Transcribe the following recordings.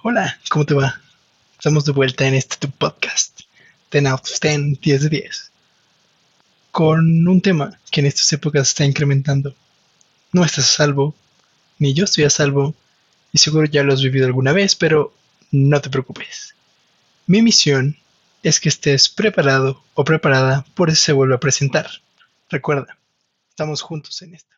Hola, ¿cómo te va? Estamos de vuelta en este tu podcast, 10 out of 10, 10 de 10, con un tema que en estas épocas está incrementando. No estás a salvo, ni yo estoy a salvo, y seguro ya lo has vivido alguna vez, pero no te preocupes. Mi misión es que estés preparado o preparada por eso se vuelve a presentar. Recuerda, estamos juntos en esto.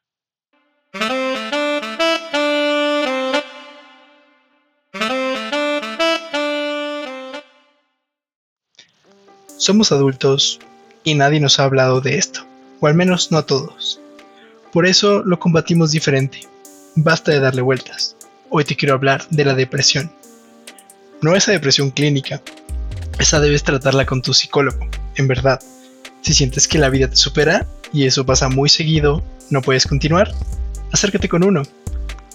Somos adultos y nadie nos ha hablado de esto, o al menos no a todos. Por eso lo combatimos diferente. Basta de darle vueltas. Hoy te quiero hablar de la depresión. No esa depresión clínica. Esa debes tratarla con tu psicólogo, en verdad. Si sientes que la vida te supera y eso pasa muy seguido, no puedes continuar, acércate con uno.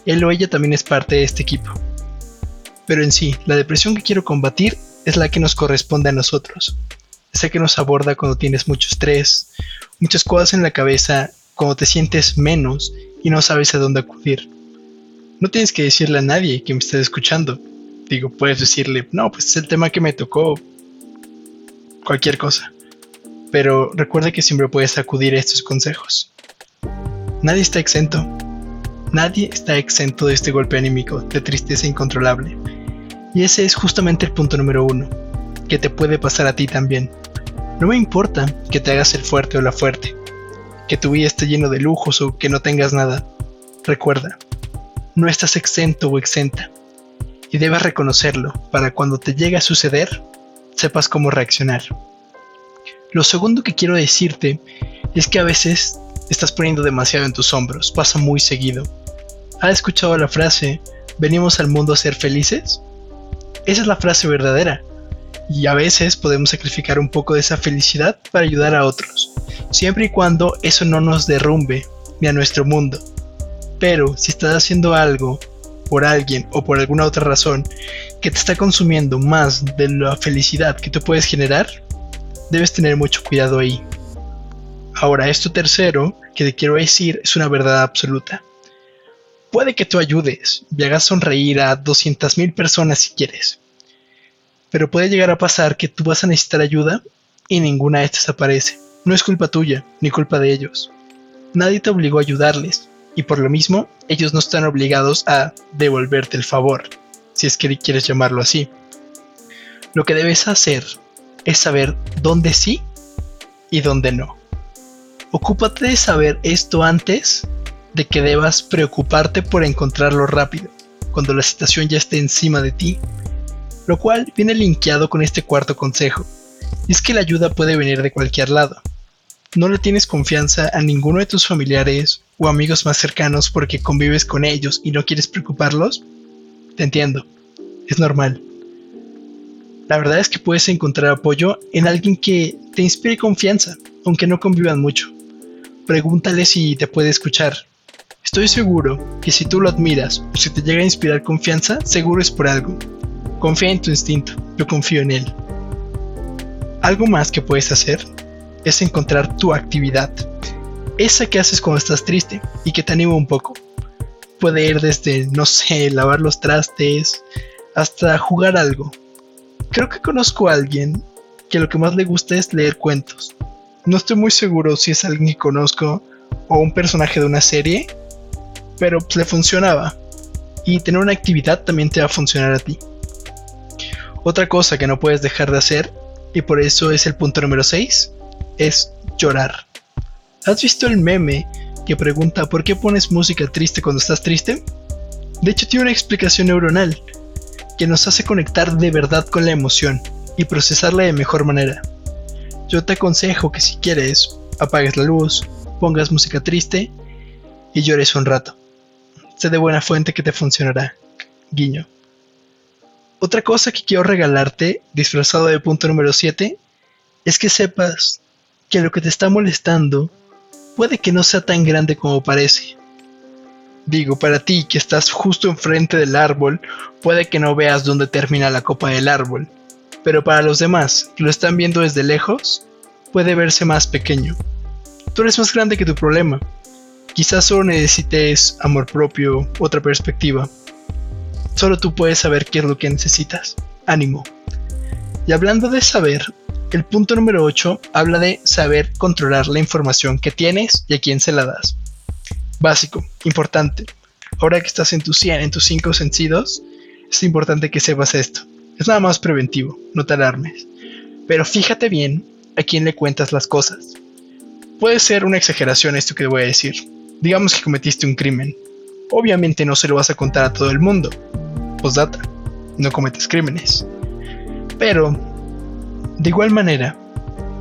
Él o ella también es parte de este equipo. Pero en sí, la depresión que quiero combatir es la que nos corresponde a nosotros, Sé que nos aborda cuando tienes mucho estrés, muchas cosas en la cabeza, cuando te sientes menos y no sabes a dónde acudir. No tienes que decirle a nadie que me esté escuchando. Digo, puedes decirle, no, pues es el tema que me tocó. Cualquier cosa. Pero recuerda que siempre puedes acudir a estos consejos. Nadie está exento. Nadie está exento de este golpe anímico, de tristeza incontrolable. Y ese es justamente el punto número uno, que te puede pasar a ti también. No me importa que te hagas el fuerte o la fuerte, que tu vida esté lleno de lujos o que no tengas nada. Recuerda, no estás exento o exenta y debes reconocerlo para cuando te llegue a suceder, sepas cómo reaccionar. Lo segundo que quiero decirte es que a veces estás poniendo demasiado en tus hombros, pasa muy seguido. ¿Has escuchado la frase, venimos al mundo a ser felices? Esa es la frase verdadera y a veces podemos sacrificar un poco de esa felicidad para ayudar a otros, siempre y cuando eso no nos derrumbe ni a nuestro mundo. Pero si estás haciendo algo por alguien o por alguna otra razón que te está consumiendo más de la felicidad que tú puedes generar, debes tener mucho cuidado ahí. Ahora, esto tercero que te quiero decir es una verdad absoluta. Puede que tú ayudes y hagas sonreír a 200.000 personas si quieres, pero puede llegar a pasar que tú vas a necesitar ayuda y ninguna de estas aparece. No es culpa tuya, ni culpa de ellos. Nadie te obligó a ayudarles, y por lo mismo, ellos no están obligados a devolverte el favor, si es que quieres llamarlo así. Lo que debes hacer es saber dónde sí y dónde no. Ocúpate de saber esto antes de que debas preocuparte por encontrarlo rápido, cuando la situación ya esté encima de ti lo cual viene linkeado con este cuarto consejo, y es que la ayuda puede venir de cualquier lado. No le tienes confianza a ninguno de tus familiares o amigos más cercanos porque convives con ellos y no quieres preocuparlos. Te entiendo, es normal. La verdad es que puedes encontrar apoyo en alguien que te inspire confianza, aunque no convivan mucho. Pregúntale si te puede escuchar. Estoy seguro que si tú lo admiras o si te llega a inspirar confianza, seguro es por algo. Confía en tu instinto, yo confío en él. Algo más que puedes hacer es encontrar tu actividad, esa que haces cuando estás triste y que te anima un poco. Puede ir desde, no sé, lavar los trastes, hasta jugar algo. Creo que conozco a alguien que lo que más le gusta es leer cuentos. No estoy muy seguro si es alguien que conozco o un personaje de una serie, pero le funcionaba. Y tener una actividad también te va a funcionar a ti. Otra cosa que no puedes dejar de hacer, y por eso es el punto número 6, es llorar. ¿Has visto el meme que pregunta por qué pones música triste cuando estás triste? De hecho tiene una explicación neuronal que nos hace conectar de verdad con la emoción y procesarla de mejor manera. Yo te aconsejo que si quieres, apagues la luz, pongas música triste y llores un rato. Sé de buena fuente que te funcionará. Guiño. Otra cosa que quiero regalarte, disfrazado de punto número 7, es que sepas que lo que te está molestando puede que no sea tan grande como parece. Digo, para ti que estás justo enfrente del árbol, puede que no veas dónde termina la copa del árbol, pero para los demás que lo están viendo desde lejos, puede verse más pequeño. Tú eres más grande que tu problema. Quizás solo necesites amor propio, otra perspectiva. Solo tú puedes saber qué es lo que necesitas. Ánimo. Y hablando de saber, el punto número 8 habla de saber controlar la información que tienes y a quién se la das. Básico, importante. Ahora que estás en tu 100, en tus 5 sentidos, es importante que sepas esto. Es nada más preventivo, no te alarmes. Pero fíjate bien a quién le cuentas las cosas. Puede ser una exageración esto que voy a decir. Digamos que cometiste un crimen. Obviamente no se lo vas a contar a todo el mundo. Postdata, no cometes crímenes. Pero, de igual manera,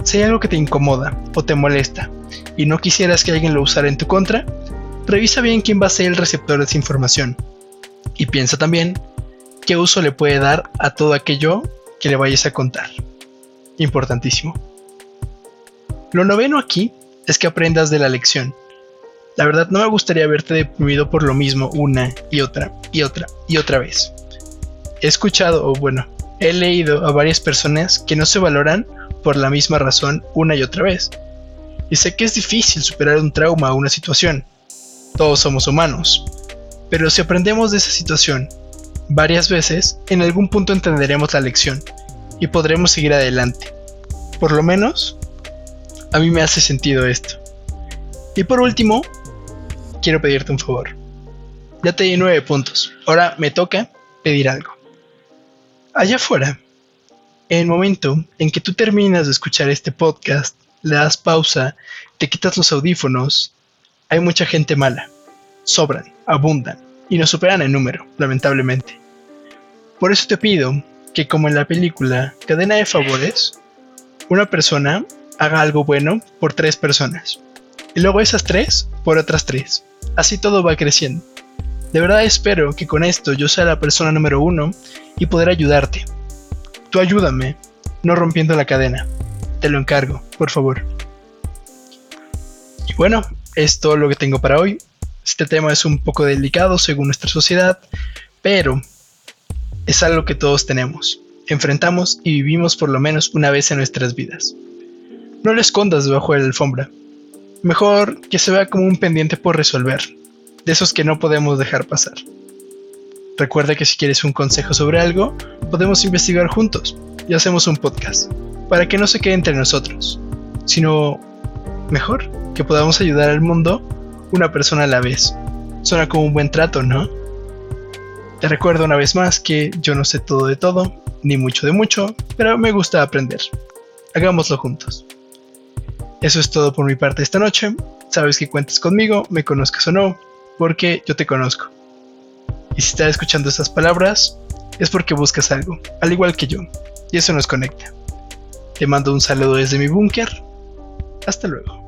si hay algo que te incomoda o te molesta y no quisieras que alguien lo usara en tu contra, revisa bien quién va a ser el receptor de esa información. Y piensa también qué uso le puede dar a todo aquello que le vayas a contar. Importantísimo. Lo noveno aquí es que aprendas de la lección. La verdad no me gustaría verte deprimido por lo mismo una y otra y otra y otra vez. He escuchado, o bueno, he leído a varias personas que no se valoran por la misma razón una y otra vez. Y sé que es difícil superar un trauma o una situación. Todos somos humanos. Pero si aprendemos de esa situación varias veces, en algún punto entenderemos la lección y podremos seguir adelante. Por lo menos, a mí me hace sentido esto. Y por último, quiero pedirte un favor. Ya te di nueve puntos. Ahora me toca pedir algo. Allá afuera, en el momento en que tú terminas de escuchar este podcast, le das pausa, te quitas los audífonos, hay mucha gente mala. Sobran, abundan y nos superan en número, lamentablemente. Por eso te pido que como en la película Cadena de Favores, una persona haga algo bueno por tres personas. Y luego esas tres por otras tres. Así todo va creciendo. De verdad espero que con esto yo sea la persona número uno y poder ayudarte. Tú ayúdame, no rompiendo la cadena. Te lo encargo, por favor. Y bueno, es todo lo que tengo para hoy. Este tema es un poco delicado según nuestra sociedad, pero es algo que todos tenemos, enfrentamos y vivimos por lo menos una vez en nuestras vidas. No lo escondas debajo de la alfombra. Mejor que se vea como un pendiente por resolver, de esos que no podemos dejar pasar. Recuerda que si quieres un consejo sobre algo, podemos investigar juntos y hacemos un podcast, para que no se quede entre nosotros, sino mejor que podamos ayudar al mundo una persona a la vez. Suena como un buen trato, ¿no? Te recuerdo una vez más que yo no sé todo de todo, ni mucho de mucho, pero me gusta aprender. Hagámoslo juntos. Eso es todo por mi parte esta noche. Sabes que cuentas conmigo, me conozcas o no, porque yo te conozco. Y si estás escuchando estas palabras, es porque buscas algo, al igual que yo, y eso nos conecta. Te mando un saludo desde mi búnker. Hasta luego.